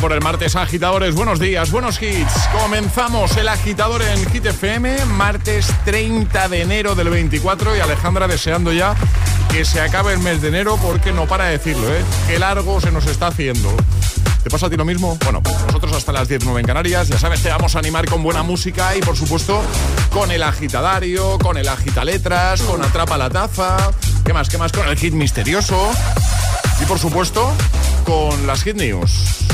por el martes, agitadores. Buenos días, buenos hits. Comenzamos el agitador en Hit FM, martes 30 de enero del 24. Y Alejandra deseando ya que se acabe el mes de enero porque no para de decirlo, ¿eh? Qué largo se nos está haciendo. ¿Te pasa a ti lo mismo? Bueno, nosotros hasta las 19 en Canarias. Ya sabes, te vamos a animar con buena música y, por supuesto, con el agitadario, con el agitaletras, con Atrapa la Taza. ¿Qué más? ¿Qué más? Con el hit misterioso. Y, por supuesto, con las hit news.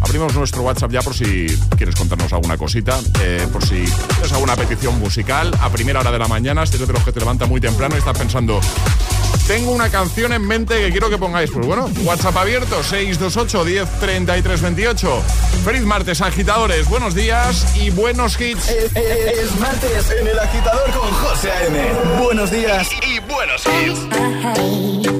Abrimos nuestro WhatsApp ya por si quieres contarnos alguna cosita, eh, por si tienes alguna petición musical a primera hora de la mañana, si eres de los que te levanta muy temprano y estás pensando, tengo una canción en mente que quiero que pongáis. Pues bueno, WhatsApp abierto, 628 10 33 28. Feliz martes, agitadores, buenos días y buenos hits. Es, es martes en el agitador con José A.M. Buenos días y, y buenos hits.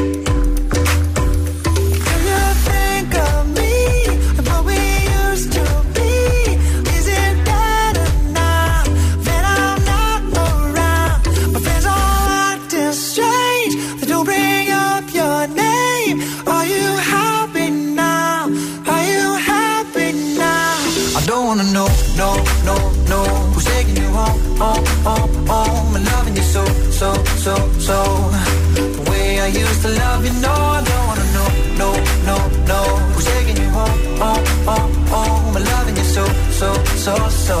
to love you. No, I don't wanna know, no, no, no. Who's taking you home, home, home, home? I'm loving you so, so, so, so.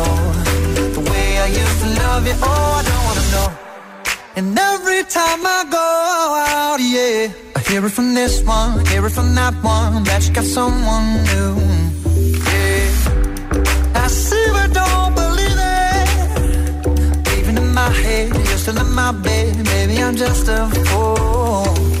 The way I used to love you, oh, I don't wanna know. And every time I go out, yeah, I hear it from this one, hear it from that one, that you got someone new. Yeah, I see, but don't believe it. Even in my head, you're still in my bed, maybe I'm just a fool.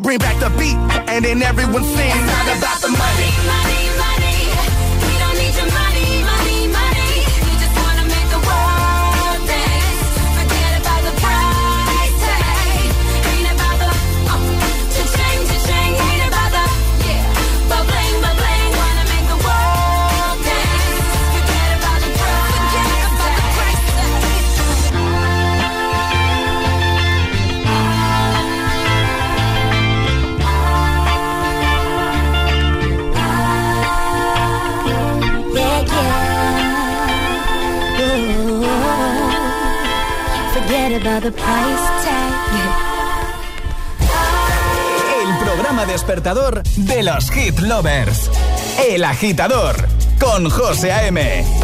So bring back the beat, and then everyone sing. It's not about the money, money. El programa despertador de los hit lovers. El agitador con José A.M.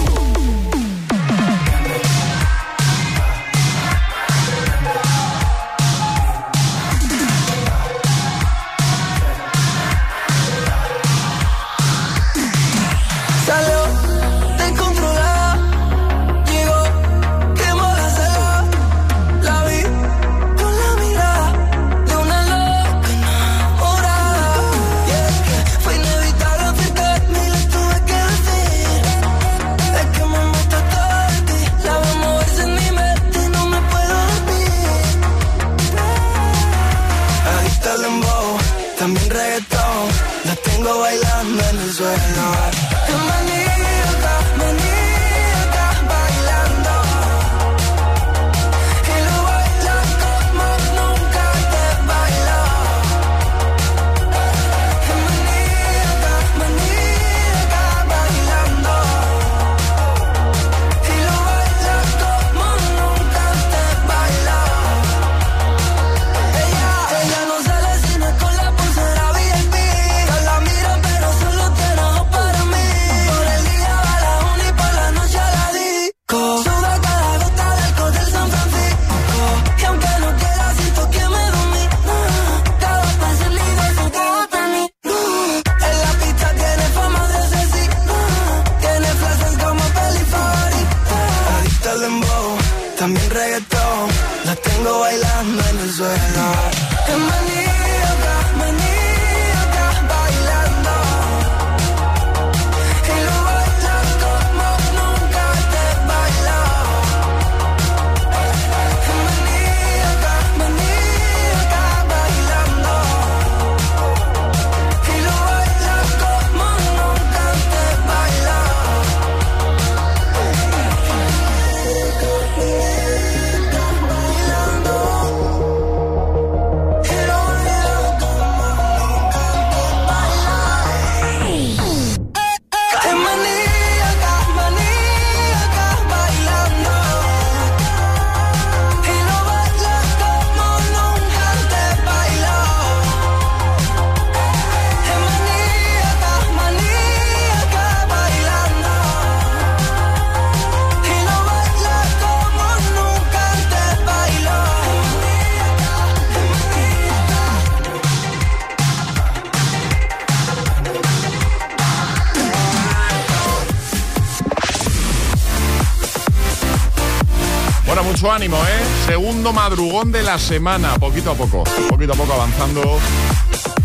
Madrugón de la semana, poquito a poco, poquito a poco avanzando.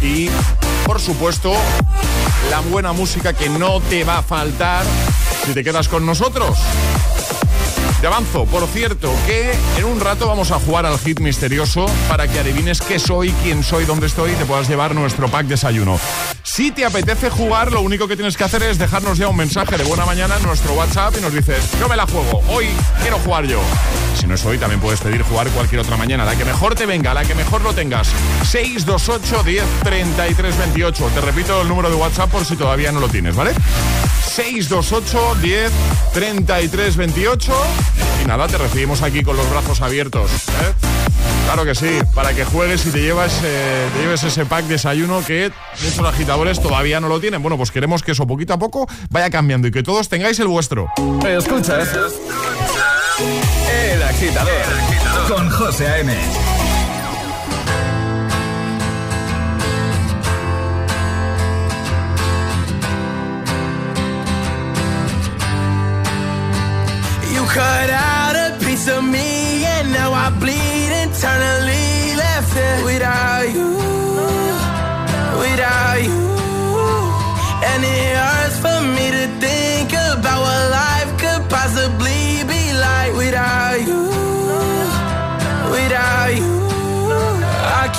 Y, por supuesto, la buena música que no te va a faltar si te quedas con nosotros. Te avanzo, por cierto, que en un rato vamos a jugar al hit misterioso para que adivines qué soy, quién soy, dónde estoy y te puedas llevar nuestro pack desayuno. Si te apetece jugar, lo único que tienes que hacer es dejarnos ya un mensaje de buena mañana en nuestro WhatsApp y nos dices, yo me la juego, hoy quiero jugar yo. Si no es hoy, también puedes pedir jugar cualquier otra mañana, la que mejor te venga, la que mejor lo tengas. 628 10 33 28. Te repito el número de WhatsApp por si todavía no lo tienes, ¿vale? 628 10 33 28 y nada, te recibimos aquí con los brazos abiertos. ¿eh? Claro que sí, para que juegues y te llevas, eh, te lleves ese pack desayuno que muchos agitadores todavía no lo tienen. Bueno, pues queremos que eso poquito a poco vaya cambiando y que todos tengáis el vuestro. Escuchas el agitador, El agitador. con José A.M. You cut out a piece of me and now I bleed internally left it without you.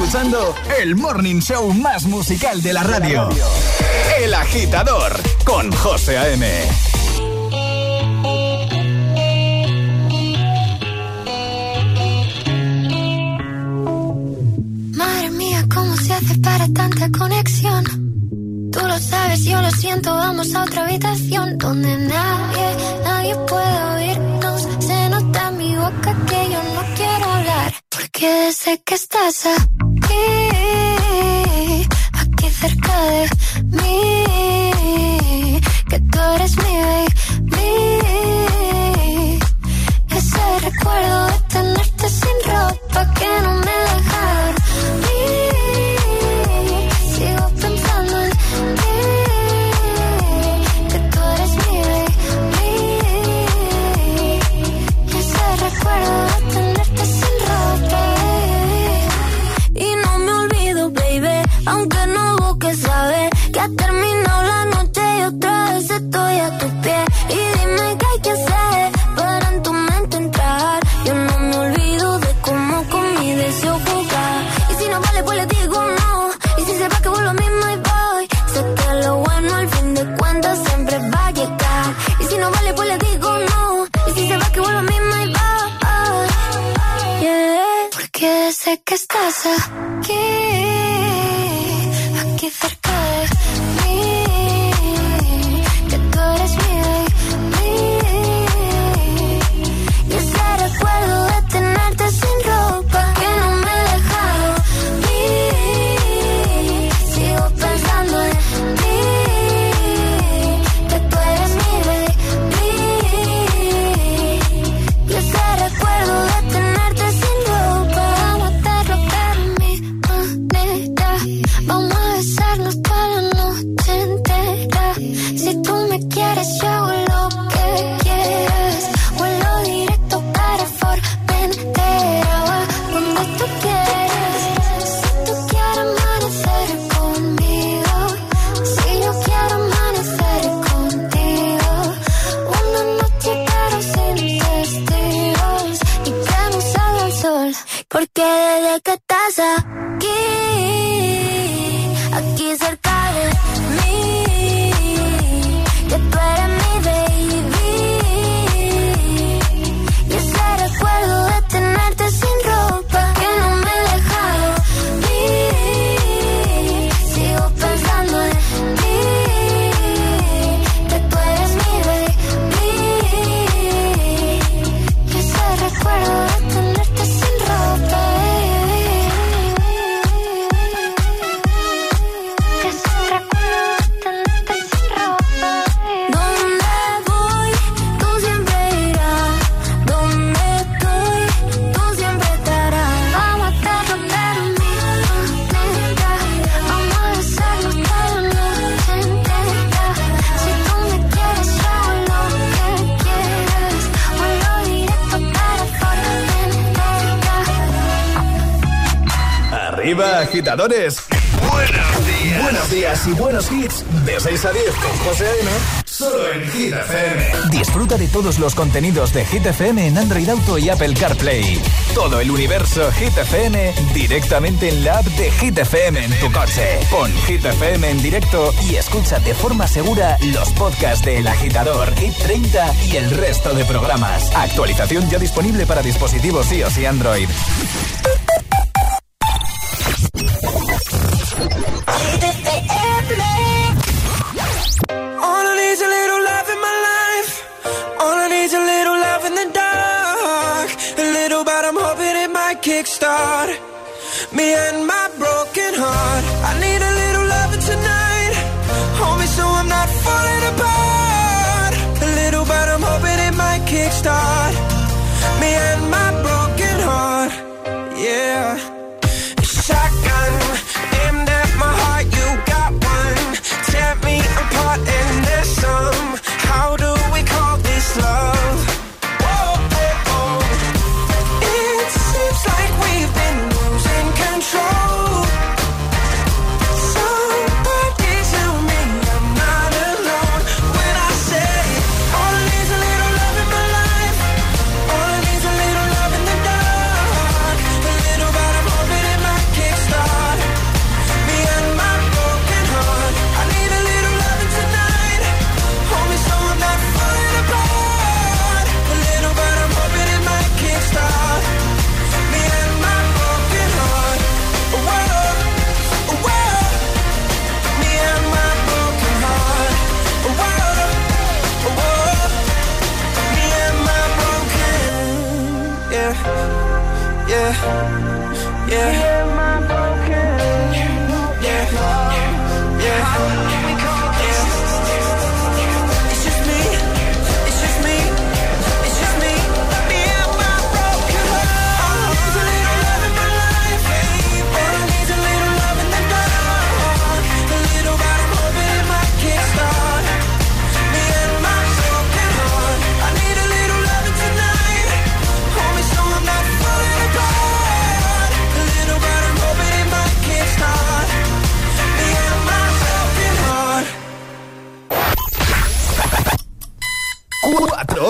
escuchando el morning show más musical de la radio. El agitador con José A.M. Madre mía, ¿cómo se hace para tanta conexión? Tú lo sabes, yo lo siento, vamos a otra habitación donde nadie, nadie puede oírnos. Se nota en mi boca que yo no quiero hablar, porque sé que estás aquí cerca de mí, que tú eres mi Buenos días. Buenos días y buenos hits. De 6 a 10 con José Solo en Hit FM. Disfruta de todos los contenidos de Hit FM en Android Auto y Apple CarPlay. Todo el universo Hit FM directamente en la app de Hit FM en tu coche. Pon Hit FM en directo y escucha de forma segura los podcasts de El Agitador, Hit 30 y el resto de programas. Actualización ya disponible para dispositivos iOS y Android.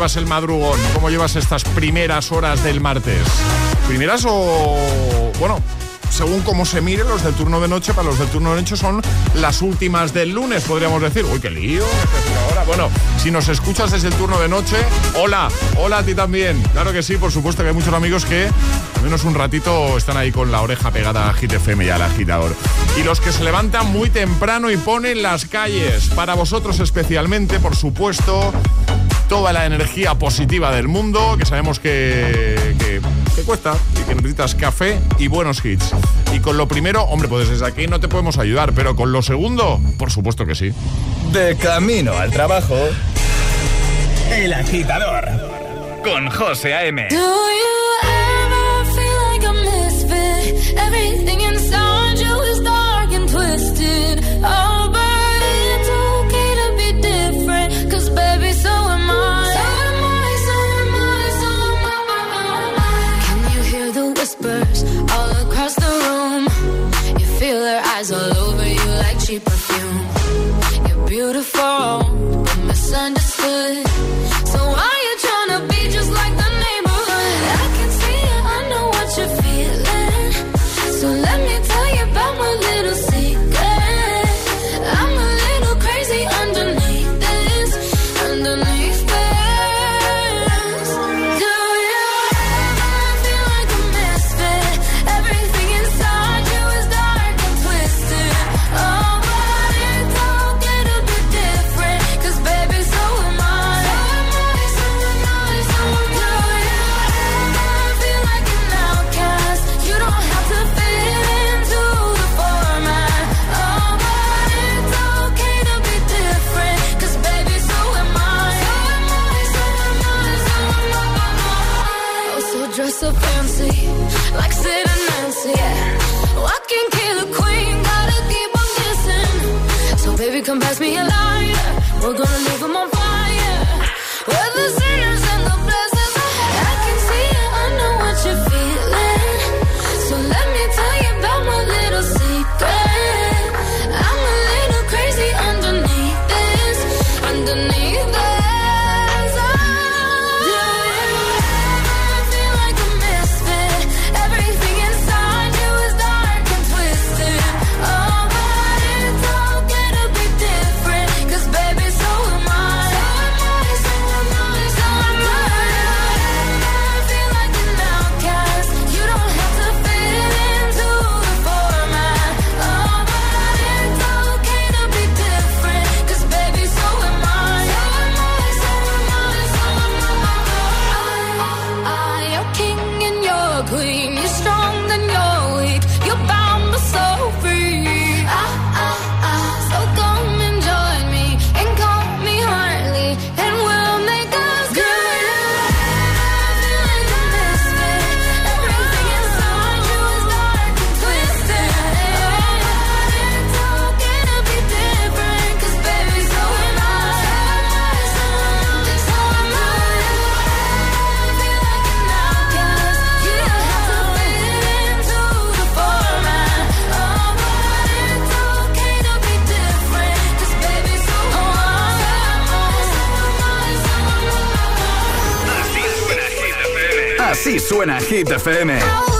Llevas el madrugón? ¿Cómo llevas estas primeras horas del martes? ¿Primeras o...? Bueno, según cómo se mire, los del turno de noche, para los del turno de noche son las últimas del lunes, podríamos decir. Uy, qué lío. ¿qué hacer ahora? Bueno, si nos escuchas desde el turno de noche, hola, hola a ti también. Claro que sí, por supuesto que hay muchos amigos que al menos un ratito están ahí con la oreja pegada a Hit FM y al agitador. Y los que se levantan muy temprano y ponen las calles. Para vosotros especialmente, por supuesto, toda la energía positiva del mundo, que sabemos que, que, que cuesta y que necesitas café y buenos hits. Y con lo primero, hombre, pues desde aquí no te podemos ayudar, pero con lo segundo, por supuesto que sí. De camino al trabajo. El Agitador con José A.M. suena Hit FM.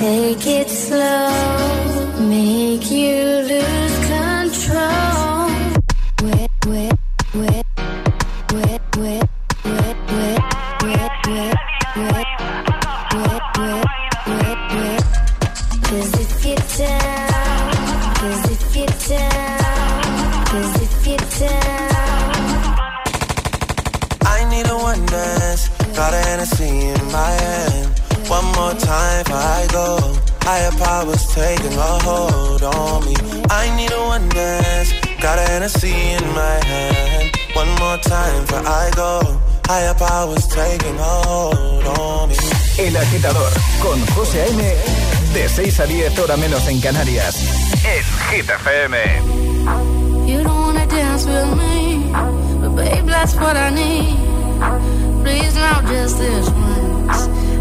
Take it slow, more time before I go. Higher powers taking a hold on me. I need a one dance. Got a Hennessy in my hand. One more time before I go. Higher powers taking a hold on me. El agitador con José M. De 6 a 10 hora menos en Canarias. En Hit FM. You don't wanna dance with me, but babe, that's what I need. Please now just this once.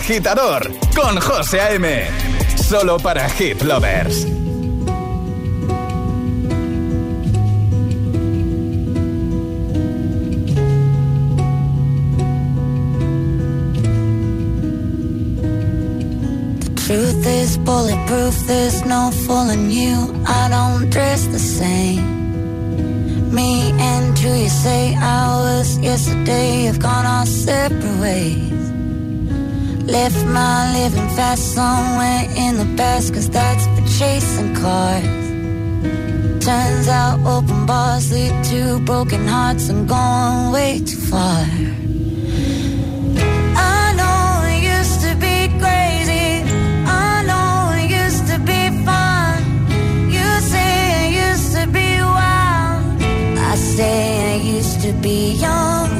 agitador con José A.M. Solo para hit lovers. Truth is bulletproof, there's no fooling you. I don't dress the same. Me and who you say I was yesterday have gone our separate ways. Left my living fast somewhere in the past, cause that's for chasing cars. Turns out open bars lead to broken hearts and going way too far. I know it used to be crazy. I know it used to be fun. You say used to be wild. I say I used to be young.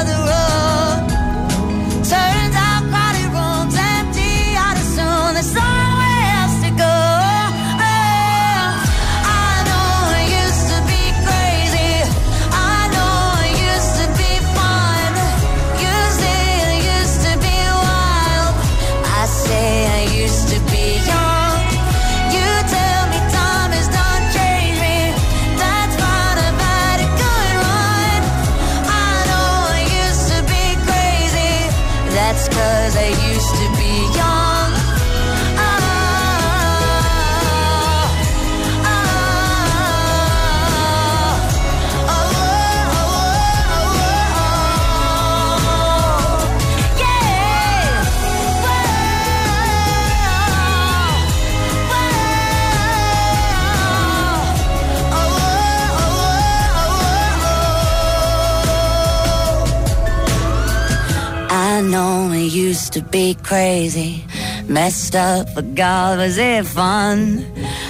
it used to be crazy, messed up, but God, was it fun?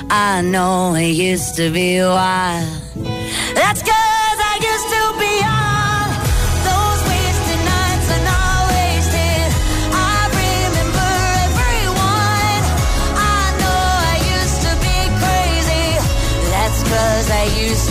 I know it used to be wild. That's cause I used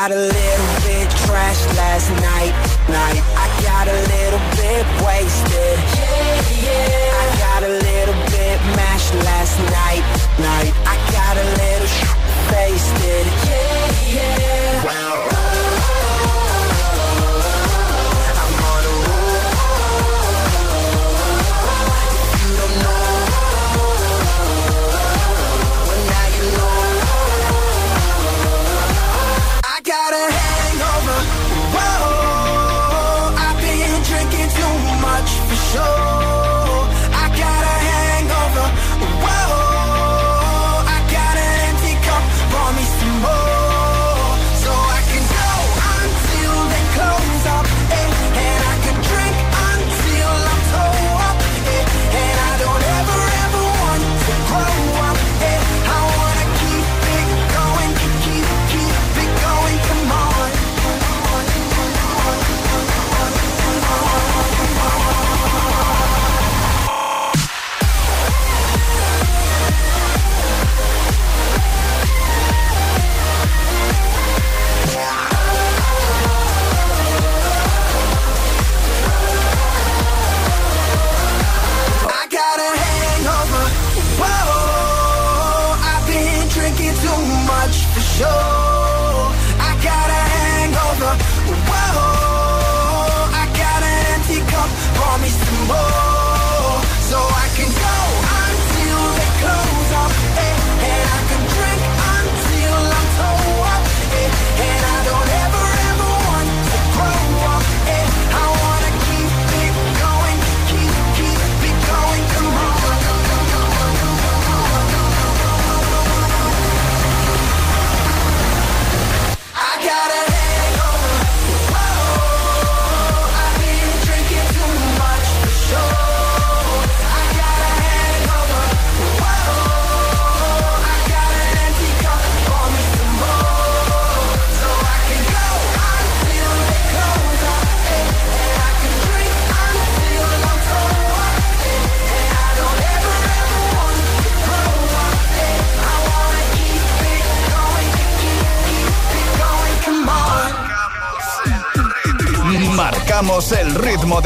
gotta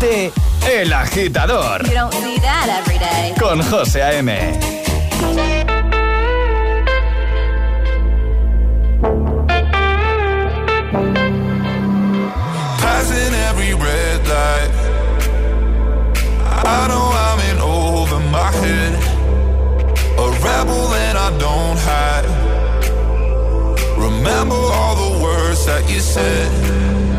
de El Agitador. You don't see that every day. Con José A.M. Passing every red light. I know I'm in over my head. A rebel and I don't hide. Remember all the words that you said.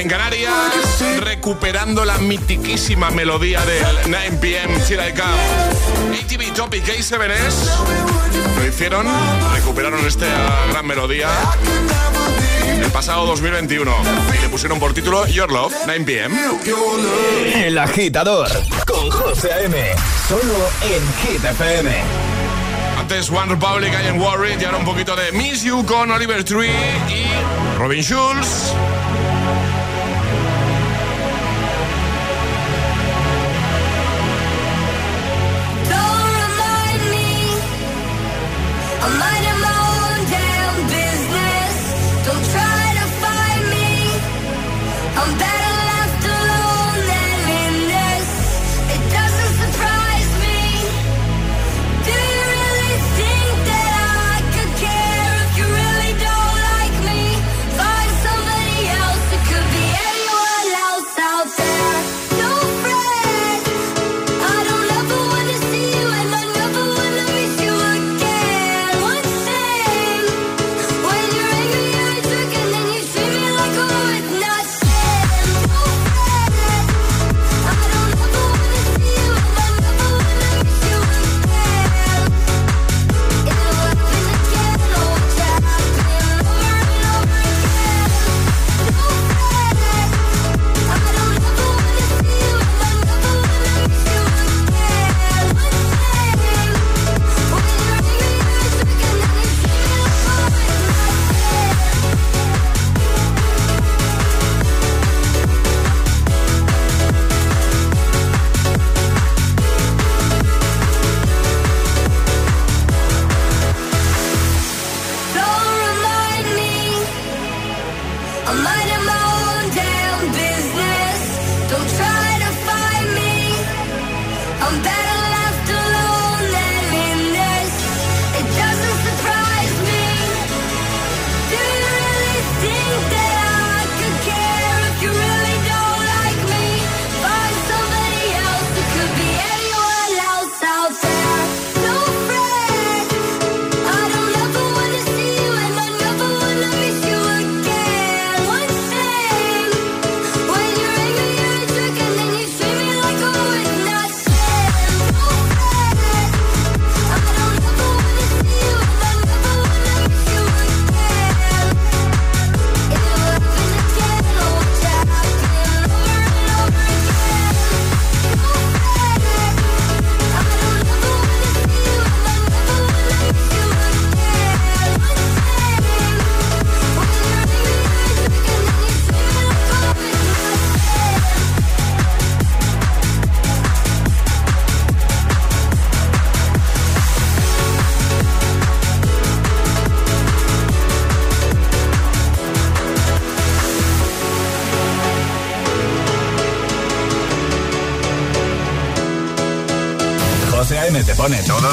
en Canarias, recuperando la mitiquísima melodía del 9pm Chile ATV Topic A7S lo hicieron, recuperaron esta gran melodía el pasado 2021 y le pusieron por título Your Love 9pm. El agitador con José M. Solo en Hit Antes One Republic, I Am Worried y ahora un poquito de Miss You con Oliver Tree y Robin Schulz.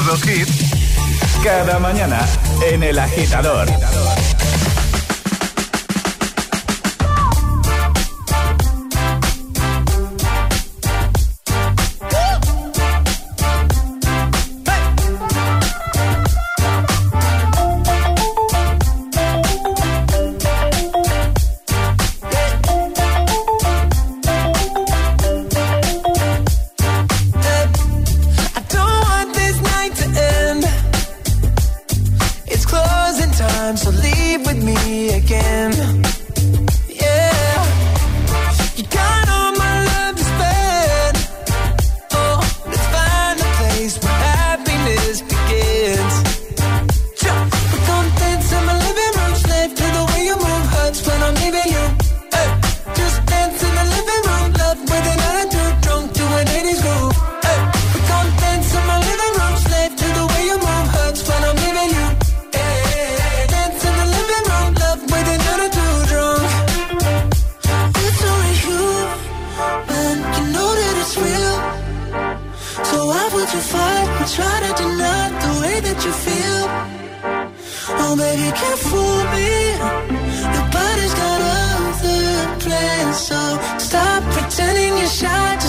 los hits, cada mañana en El Agitador. you feel. Oh, baby, can't fool me. Nobody's got other plans, so stop pretending you're shy.